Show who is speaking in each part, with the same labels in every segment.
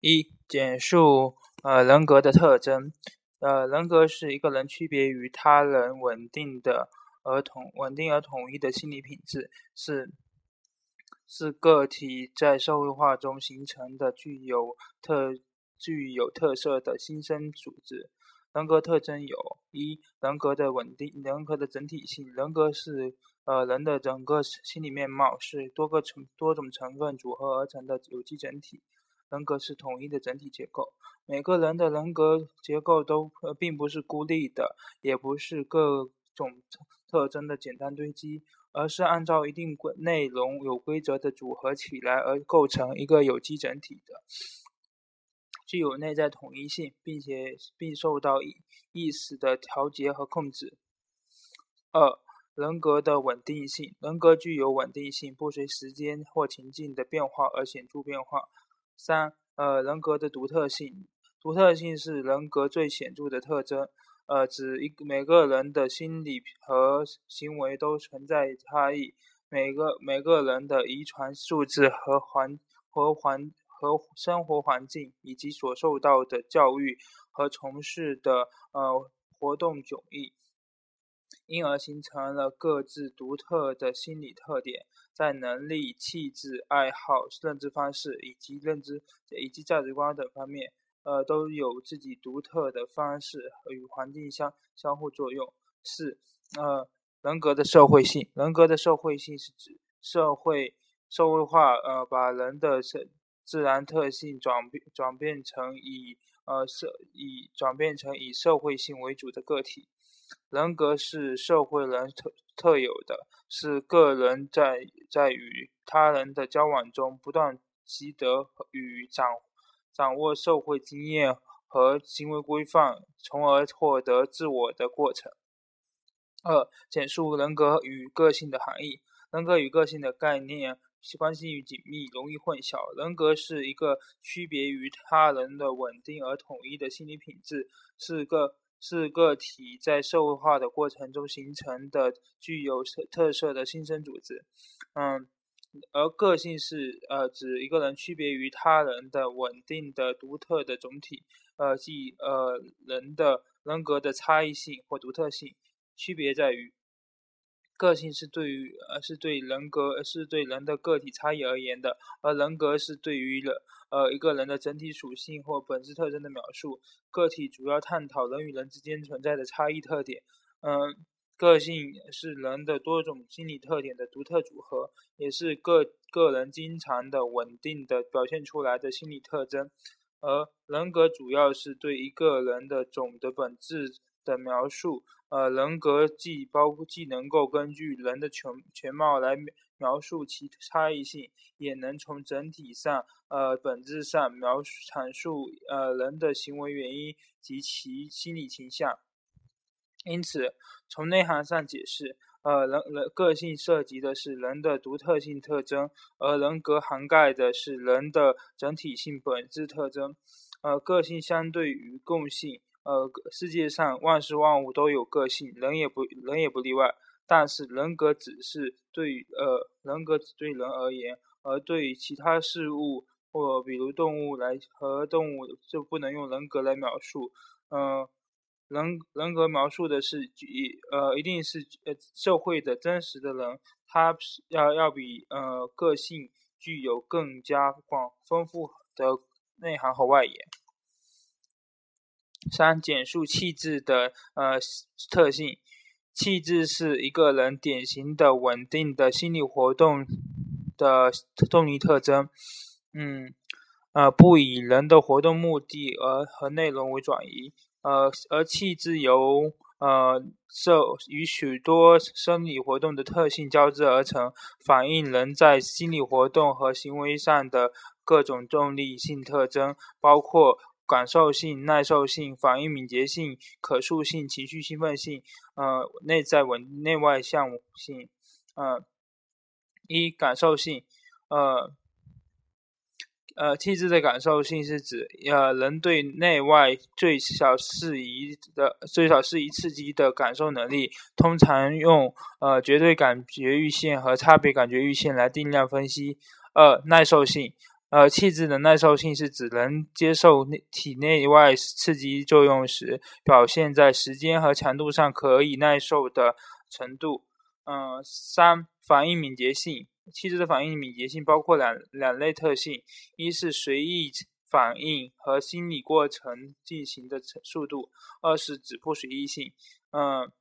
Speaker 1: 一、简述呃人格的特征。呃，人格是一个人区别于他人稳定的而统稳定而统一的心理品质，是是个体在社会化中形成的具有特具有特色的新生组织。人格特征有：一、人格的稳定，人格的整体性。人格是呃人的整个心理面貌，是多个成多种成分组合而成的有机整体。人格是统一的整体结构，每个人的人格结构都呃并不是孤立的，也不是各种特征的简单堆积，而是按照一定规内容有规则的组合起来而构成一个有机整体的，具有内在统一性，并且并受到意意识的调节和控制。二、人格的稳定性，人格具有稳定性，不随时间或情境的变化而显著变化。三，呃，人格的独特性，独特性是人格最显著的特征，呃，指一每个人的心理和行为都存在差异，每个每个人的遗传素质和环和环和生活环境以及所受到的教育和从事的呃活动迥异。因而形成了各自独特的心理特点，在能力、气质、爱好、认知方式以及认知以及价值观等方面，呃，都有自己独特的方式与环境相相互作用。四，呃，人格的社会性，人格的社会性是指社会社会化，呃，把人的自自然特性转变转变成以呃社以转变成以社会性为主的个体。人格是社会人特特有的，是个人在在与他人的交往中不断习得与掌掌握社会经验和行为规范，从而获得自我的过程。二、简述人格与个性的含义。人格与个性的概念关系紧密，容易混淆。人格是一个区别于他人的稳定而统一的心理品质，是个。是个体在社会化的过程中形成的具有特色的新生组织，嗯，而个性是呃指一个人区别于他人的稳定的独特的总体，呃即呃人的人格的差异性或独特性，区别在于。个性是对于呃是对人格是对人的个体差异而言的，而人格是对于人呃一个人的整体属性或本质特征的描述。个体主要探讨人与人之间存在的差异特点。嗯，个性是人的多种心理特点的独特组合，也是个个人经常的稳定的表现出来的心理特征。而人格主要是对一个人的总的本质的描述。呃，人格既包括既能够根据人的全全貌来描述其差异性，也能从整体上呃本质上描述阐述呃人的行为原因及其心理倾向。因此，从内涵上解释，呃人人个性涉及的是人的独特性特征，而人格涵盖的是人的整体性本质特征。呃，个性相对于共性。呃，世界上万事万物都有个性，人也不人也不例外。但是人格只是对呃人格只对人而言，而对其他事物或比如动物来和动物就不能用人格来描述。嗯，人人格描述的是一呃一定是呃社会的真实的人，他要要比呃个性具有更加广丰富的内涵和外延。三、简述气质的呃特性。气质是一个人典型的稳定的心理活动的动力特征。嗯，呃，不以人的活动目的而和内容为转移。呃，而气质由呃受与许多生理活动的特性交织而成，反映人在心理活动和行为上的各种动力性特征，包括。感受性、耐受性、反应敏捷性、可塑性、情绪兴奋性，呃，内在稳、内外向性，呃，一感受性，呃，呃，气质的感受性是指，呃，人对内外最小适宜的、最小适宜刺激的感受能力，通常用呃绝对感觉阈限和差别感觉阈限来定量分析。二、耐受性。呃，气质的耐受性是指能接受内体内外刺激作用时，表现在时间和强度上可以耐受的程度。嗯，三反应敏捷性，气质的反应敏捷性包括两两类特性：一是随意反应和心理过程进行的速度；二是指不随意性。嗯。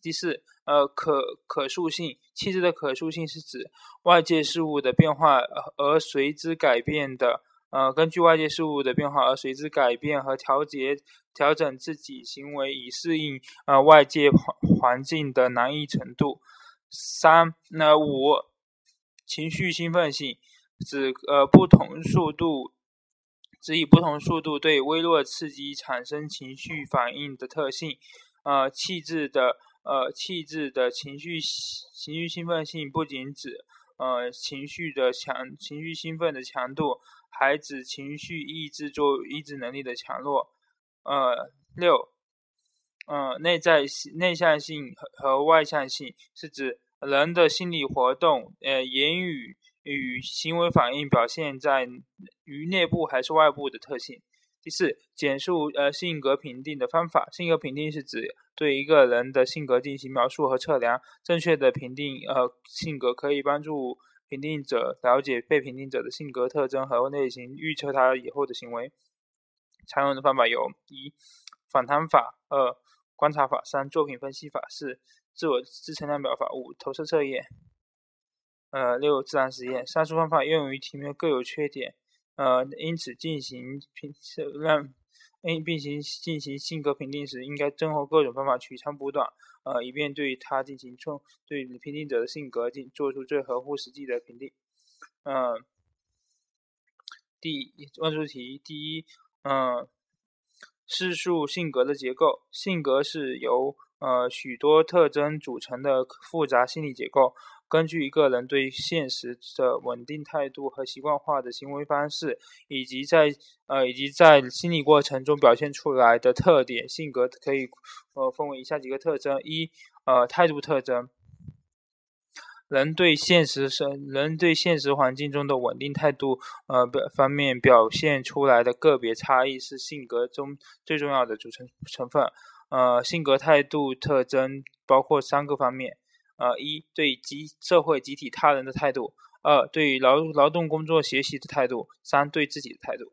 Speaker 1: 第四，呃，可可塑性，气质的可塑性是指外界事物的变化而随之改变的，呃，根据外界事物的变化而随之改变和调节调整自己行为以适应呃外界环环境的难易程度。三，那五，情绪兴奋性，指呃不同速度，指以不同速度对微弱刺激产生情绪反应的特性，呃，气质的。呃，气质的情绪情绪兴奋性不仅指呃情绪的强情绪兴奋的强度，还指情绪抑制作抑制能力的强弱。呃，六，呃，内在内向性和和外向性是指人的心理活动，呃，言语与行为反应表现在于内部还是外部的特性。第四，简述呃性格评定的方法。性格评定是指对一个人的性格进行描述和测量。正确的评定呃性格可以帮助评定者了解被评定者的性格特征和类型，预测他以后的行为。常用的方法有：一、访谈法；二、观察法；三、作品分析法；四、自我自称量表法；五、投射测验；呃，六、自然实验。上述方法用于题目各有缺点。呃，因此进行评让，并并行进行性格评定时，应该综合各种方法取长补短，呃，以便对他进行从对评定者的性格进做出最合乎实际的评定。嗯，第问出题第一，嗯，叙述性格的结构。性格是由呃许多特征组成的复杂心理结构。根据一个人对现实的稳定态度和习惯化的行为方式，以及在呃以及在心理过程中表现出来的特点，性格可以呃分为以下几个特征：一呃态度特征，人对现实生人对现实环境中的稳定态度呃表方面表现出来的个别差异是性格中最重要的组成成分。呃，性格态度特征包括三个方面。呃，一对集社会集体他人的态度；二对劳劳动工作学习的态度；三对自己的态度。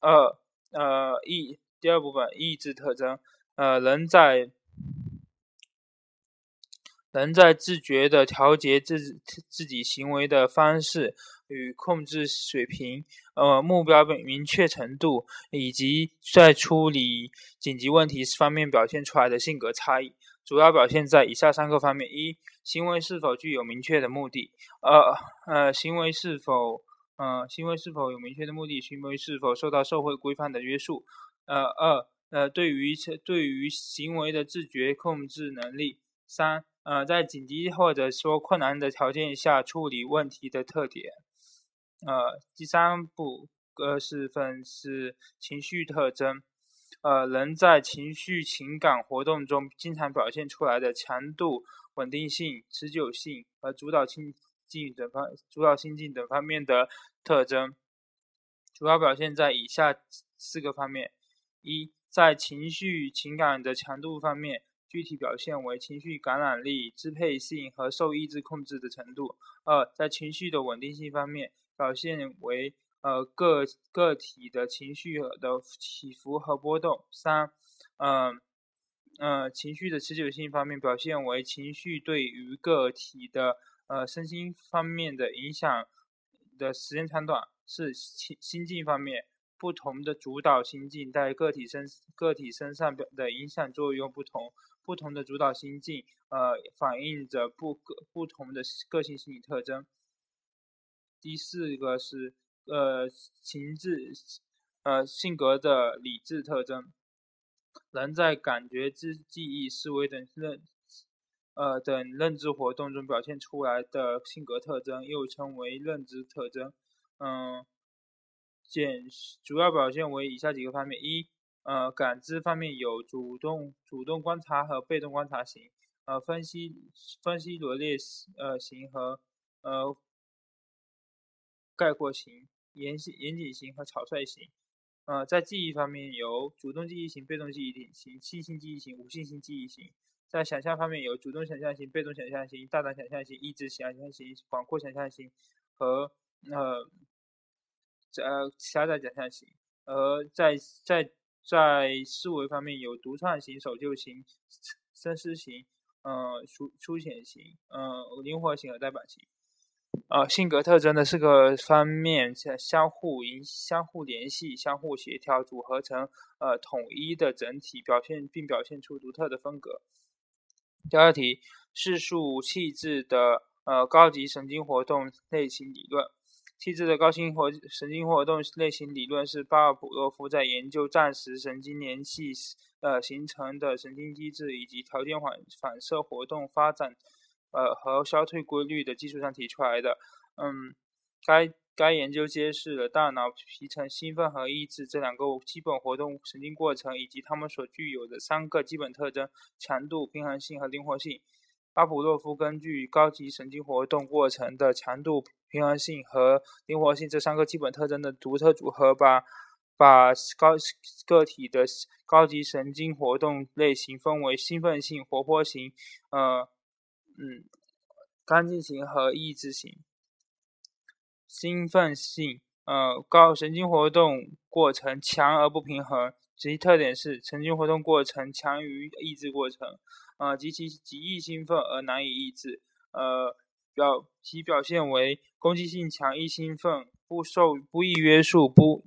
Speaker 1: 二呃意第二部分意志特征，呃人在人在自觉的调节自自己行为的方式与控制水平，呃目标明明确程度，以及在处理紧急问题方面表现出来的性格差异。主要表现在以下三个方面：一、行为是否具有明确的目的；二、呃，行为是否，呃，行为是否有明确的目的；行为是否受到社会规范的约束；呃，二、呃，对于对于行为的自觉控制能力；三、呃，在紧急或者说困难的条件下处理问题的特点。呃，第三步呃是分是情绪特征。呃，人在情绪、情感活动中经常表现出来的强度、稳定性、持久性和主导心境等方、主导心境等方面的特征，主要表现在以下四个方面：一，在情绪、情感的强度方面，具体表现为情绪感染力、支配性和受意志控制的程度；二，在情绪的稳定性方面，表现为。呃，个个体的情绪的起伏和波动。三，嗯，呃，情绪的持久性方面表现为情绪对于个体的呃身心方面的影响的时间长短。四，心心境方面，不同的主导心境在个体身个体身上表的影响作用不同，不同的主导心境呃反映着不个不同的个性心理特征。第四个是。呃，情志，呃，性格的理智特征，人在感觉之记忆、思维等认，呃等认知活动中表现出来的性格特征，又称为认知特征。嗯，简主要表现为以下几个方面：一，呃，感知方面有主动主动观察和被动观察型，呃，分析分析罗列呃型和呃。概括型、严严谨型和草率型。呃，在记忆方面有主动记忆型、被动记忆型、细性记忆型、无性性记忆型。在想象方面有主动想象型、被动想象型、大胆想象型、意志想象型、广阔想象型和呃呃狭窄想象型。而在在在思维方面有独创型、守旧型、深思型、呃粗粗浅型、呃灵活型和代表型。呃，性格特征的四个方面相相互影、相互联系、相互协调，组合成呃统一的整体，表现并表现出独特的风格。第二题，叙述气质的呃高级神经活动类型理论。气质的高新活神经活动类型理论是巴尔普洛夫在研究暂时神经联系呃形成的神经机制以及条件反反射活动发展呃和消退规律的基础上提出来的。嗯，该该研究揭示了大脑皮层兴奋和抑制这两个基本活动神经过程以及它们所具有的三个基本特征：强度、平衡性和灵活性。巴甫洛夫根据高级神经活动过程的强度、平衡性和灵活性这三个基本特征的独特组合，把把高个体的高级神经活动类型分为兴奋性、活泼型、呃嗯干净型和抑制型。兴奋性，呃高神经活动过程强而不平衡，其特点是神经活动过程强于抑制过程。呃，极其极易兴奋而难以抑制，呃，表其表现为攻击性强、易兴奋、不受不易约束、不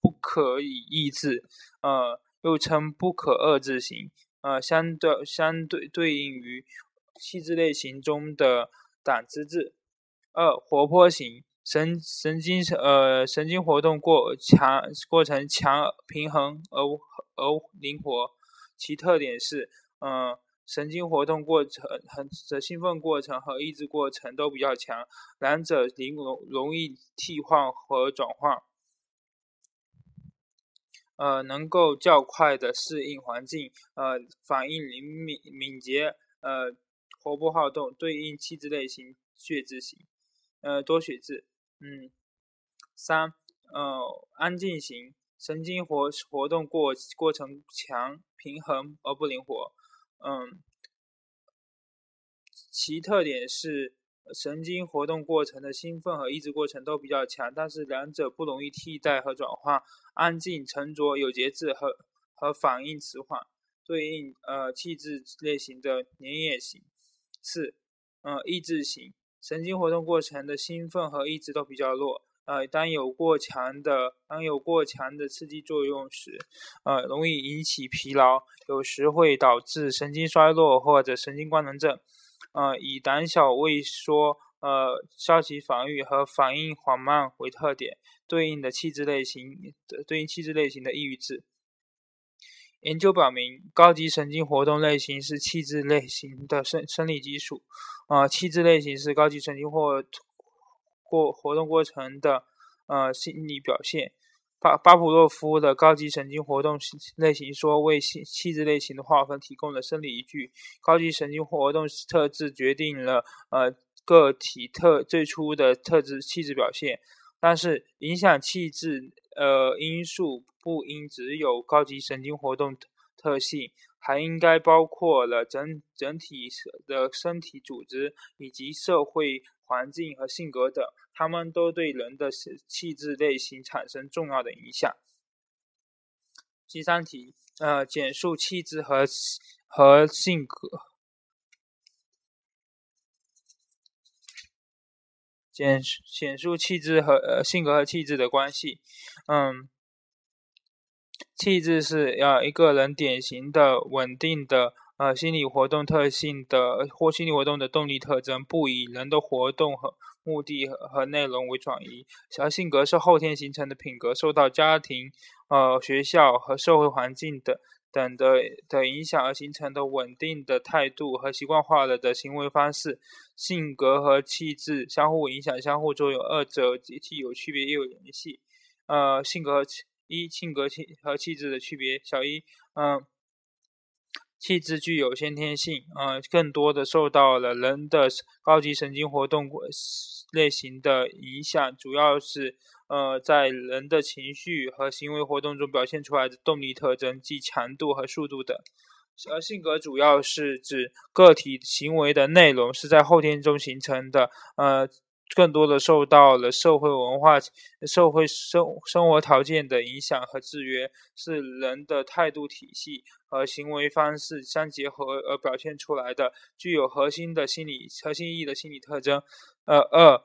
Speaker 1: 不可以抑制，呃，又称不可遏制型，呃，相对相对对应于气质类型中的胆汁质。二、活泼型，神神经呃神经活动过强过程强、平衡而而灵活，其特点是，嗯。神经活动过程和的兴奋过程和抑制过程都比较强，两者灵容容易替换和转换，呃，能够较快的适应环境，呃，反应灵敏敏捷，呃，活泼好动，对应气质类型血质型，呃，多血质，嗯，三，呃，安静型，神经活活动过过程强，平衡而不灵活。嗯，其特点是神经活动过程的兴奋和抑制过程都比较强，但是两者不容易替代和转换。安静、沉着、有节制和和反应迟缓，对应呃气质类型的粘液型。四，呃，抑制型，神经活动过程的兴奋和抑制都比较弱。呃，当有过强的当有过强的刺激作用时，呃，容易引起疲劳，有时会导致神经衰弱或者神经官能症。呃，以胆小、畏缩、呃，消极防御和反应缓慢为特点，对应的气质类型对应气质类型的抑郁质。研究表明，高级神经活动类型是气质类型的生生理基础。啊，气质类型是高级神经或过活动过程的呃心理表现，巴巴甫洛夫的高级神经活动类型说为气气质类型的划分提供了生理依据。高级神经活动特质决定了呃个体特最初的特质气质表现，但是影响气质呃因素不应只有高级神经活动特性，还应该包括了整整体的身体组织以及社会。环境和性格等，他们都对人的气质类型产生重要的影响。第三题，呃，简述气质和和性格，简简述气质和呃性格和气质的关系。嗯，气质是要一个人典型的稳定的。呃，心理活动特性的或心理活动的动力特征，不以人的活动和目的和内容为转移。小性格是后天形成的品格，受到家庭、呃学校和社会环境等等的的影响而形成的稳定的态度和习惯化了的行为方式。性格和气质相互影响、相互作用，二者既有区别又有联系。呃，性格一性格气和气质的区别，小一，嗯。气质具有先天性，呃，更多的受到了人的高级神经活动类型的影响，主要是呃在人的情绪和行为活动中表现出来的动力特征，即强度和速度等。而性格主要是指个体行为的内容是在后天中形成的，呃。更多的受到了社会文化、社会生生活条件的影响和制约，是人的态度体系和行为方式相结合而表现出来的，具有核心的心理、核心意义的心理特征。呃，二，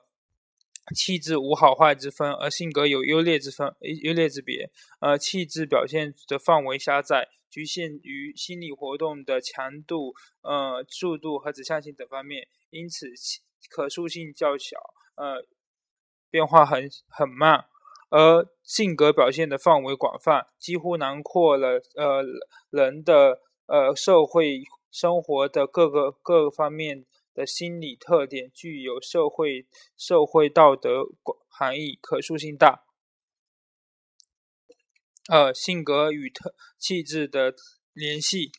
Speaker 1: 气质无好坏之分，而性格有优劣之分、优劣之别。呃，气质表现的范围狭窄，局限于心理活动的强度、呃速度和指向性等方面，因此。可塑性较小，呃，变化很很慢，而性格表现的范围广泛，几乎囊括了呃人的呃社会生活的各个各方面的心理特点，具有社会社会道德含义，可塑性大。二、性格与特气质的联系，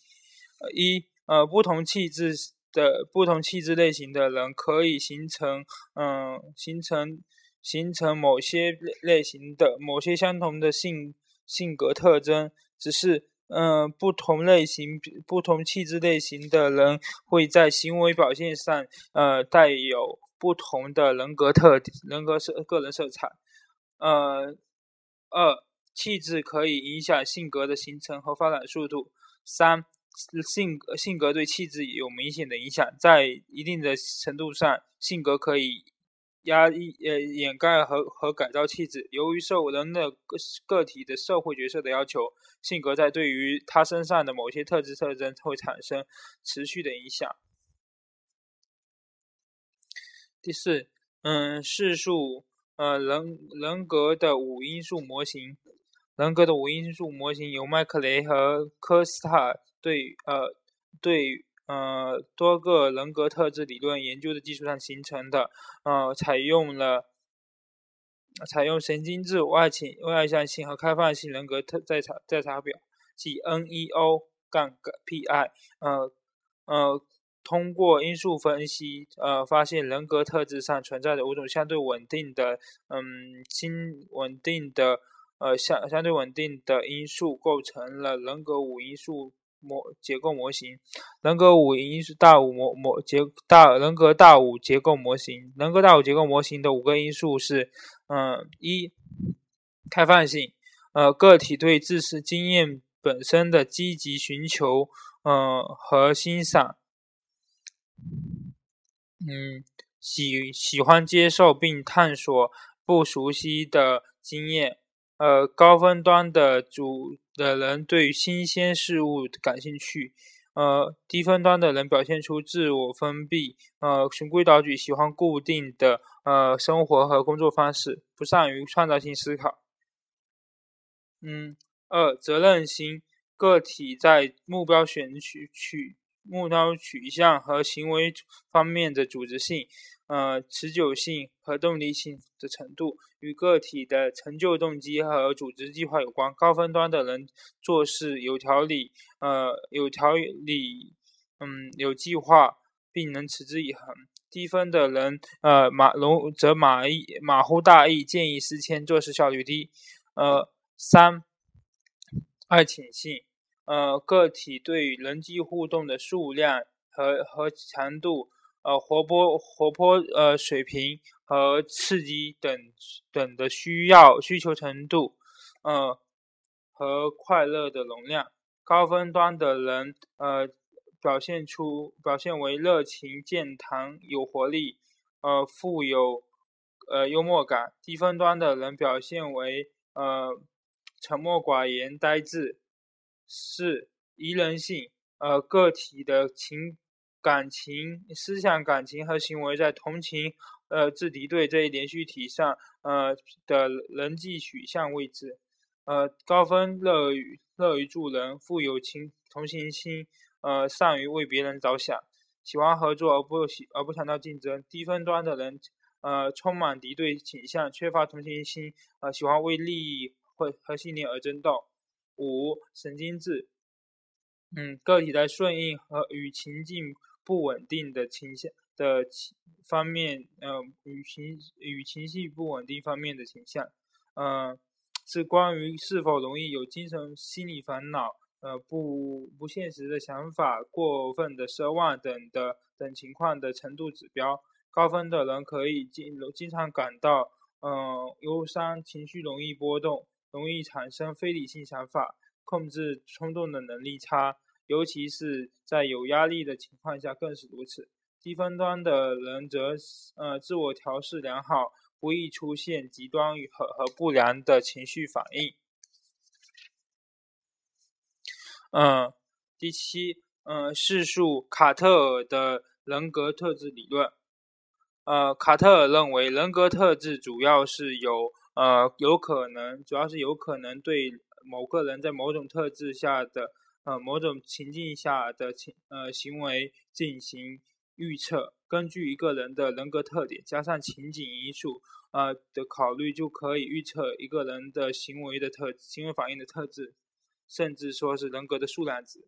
Speaker 1: 一呃不同气质。的不同气质类型的人可以形成，嗯，形成形成某些类类型的某些相同的性性格特征，只是，嗯，不同类型不同气质类型的人会在行为表现上，呃，带有不同的人格特人格色个人色彩，呃，二气质可以影响性格的形成和发展速度，三。性格性格对气质有明显的影响，在一定的程度上，性格可以压抑呃掩盖和和改造气质。由于受人的个个体的社会角色的要求，性格在对于他身上的某些特质特征会产生持续的影响。第四，嗯，叙述呃人人格的五因素模型，人格的五因素模型由麦克雷和科斯塔。对呃对呃多个人格特质理论研究的基础上形成的，呃采用了采用神经质、外倾、外向性和开放性人格特在查在查表，即 NEO 杠 PI，呃呃通过因素分析，呃发现人格特质上存在着五种相对稳定的，嗯，新稳定的呃相相对稳定的因素，构成了人格五因素。模结构模型，人格五因素大五模模结大人格大五结构模型，人格大五结构模型的五个因素是，嗯，一，开放性，呃，个体对知识经验本身的积极寻求，嗯和欣赏，嗯，喜喜欢接受并探索不熟悉的经验，呃，高分端的主。的人对新鲜事物感兴趣，呃，低分端的人表现出自我封闭，呃，循规蹈矩，喜欢固定的呃生活和工作方式，不善于创造性思考。嗯，二，责任心，个体在目标选取取目标取向和行为方面的组织性。呃，持久性和动力性的程度与个体的成就动机和组织计划有关。高分端的人做事有条理，呃，有条理，嗯，有计划，并能持之以恒。低分的人，呃，马龙则马意马虎大意，见异思迁，做事效率低。呃，三，爱情性，呃，个体对人际互动的数量和和强度。呃，活泼活泼呃水平和刺激等等的需要需求程度，呃和快乐的容量，高分端的人呃表现出表现为热情健谈有活力，呃富有呃幽默感，低分端的人表现为呃沉默寡言呆滞，四宜人性呃个体的情。感情、思想、感情和行为在同情、呃，自敌对这一连续体上，呃的人际取向位置，呃，高分乐于乐于助人，富有情同情心，呃，善于为别人着想，喜欢合作而不喜而不强调竞争。低分端的人，呃，充满敌对倾向，缺乏同情心，呃，喜欢为利益或和信念而争斗。五、神经质。嗯，个体在顺应和与情境不稳定的倾向的方面，呃，与情与情绪不稳定方面的倾向，嗯，是关于是否容易有精神心理烦恼，呃，不不现实的想法，过分的奢望等的等情况的程度指标。高分的人可以经经常感到，嗯，忧伤，情绪容易波动，容易产生非理性想法，控制冲动的能力差，尤其是在有压力的情况下更是如此。低分端的人则，呃，自我调试良好，不易出现极端和和不良的情绪反应。嗯，第七，嗯，叙述卡特尔的人格特质理论。呃，卡特尔认为，人格特质主要是有呃有可能，主要是有可能对某个人在某种特质下的呃某种情境下的情呃行为进行预测。根据一个人的人格特点加上情景因素呃的考虑，就可以预测一个人的行为的特行为反应的特质，甚至说是人格的数量值。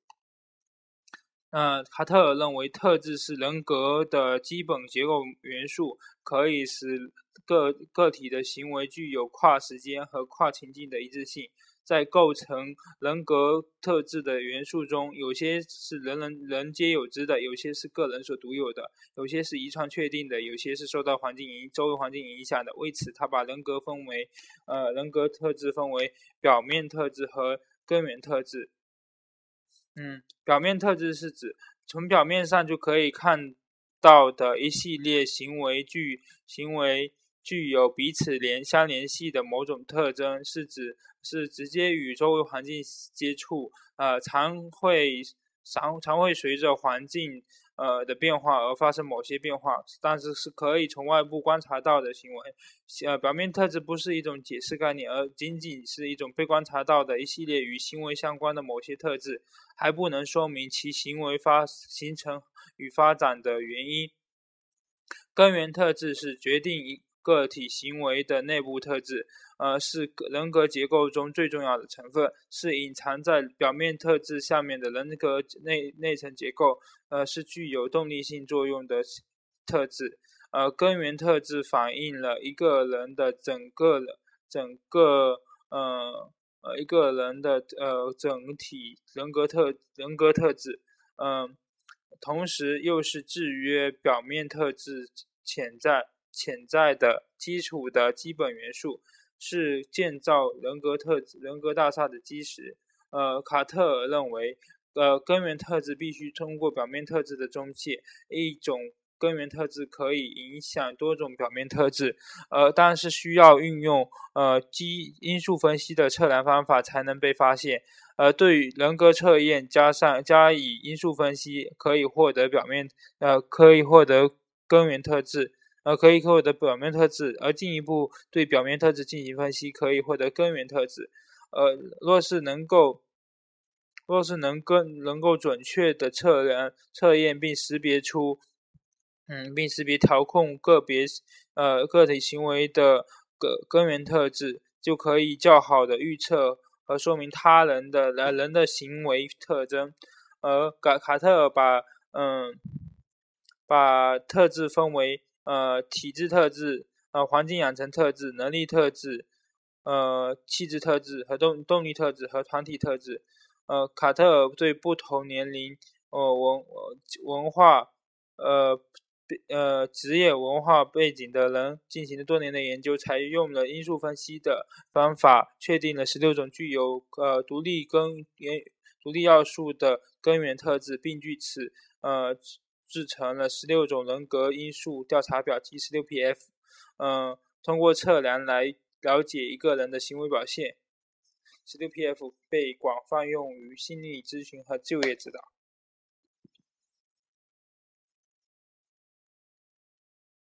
Speaker 1: 呃，卡特尔认为，特质是人格的基本结构元素，可以使个个体的行为具有跨时间和跨情境的一致性。在构成人格特质的元素中，有些是人人人皆有之的，有些是个人所独有的，有些是遗传确定的，有些是受到环境影周围环境影响的。为此，他把人格分为，呃，人格特质分为表面特质和根源特质。嗯，表面特质是指从表面上就可以看到的一系列行为具行为具有彼此联相联系的某种特征，是指是直接与周围环境接触，呃，常会常常会随着环境。呃的变化而发生某些变化，但是是可以从外部观察到的行为。呃，表面特质不是一种解释概念，而仅仅是一种被观察到的一系列与行为相关的某些特质，还不能说明其行为发形成与发展的原因。根源特质是决定一个体行为的内部特质。呃，是人格结构中最重要的成分，是隐藏在表面特质下面的人格内内层结构。呃，是具有动力性作用的特质。呃，根源特质反映了一个人的整个整个呃呃一个人的呃整体人格特人格特质。嗯，同时又是制约表面特质潜在潜在的基础的基本元素。是建造人格特质、人格大厦的基石。呃，卡特尔认为，呃，根源特质必须通过表面特质的中介。一种根源特质可以影响多种表面特质，呃，但是需要运用呃基因素分析的测量方法才能被发现。呃，对于人格测验加上加以因素分析，可以获得表面呃可以获得根源特质。呃，可以获得表面特质，而进一步对表面特质进行分析，可以获得根源特质。呃，若是能够，若是能更能够准确的测量、测验并识别出，嗯，并识别调控个别呃个体行为的根根源特质，就可以较好的预测和说明他人的来人的行为特征。而卡卡特尔把嗯把特质分为。呃，体质特质、呃，环境养成特质、能力特质、呃，气质特质和动动力特质和团体特质。呃，卡特尔对不同年龄、呃文文化、呃呃职业文化背景的人进行了多年的研究，采用了因素分析的方法，确定了十六种具有呃独立根源、独立要素的根源特质，并据此呃。制成了十六种人格因素调查表及十六 PF，嗯，通过测量来了解一个人的行为表现。十六 PF 被广泛用于心理咨询和就业指导。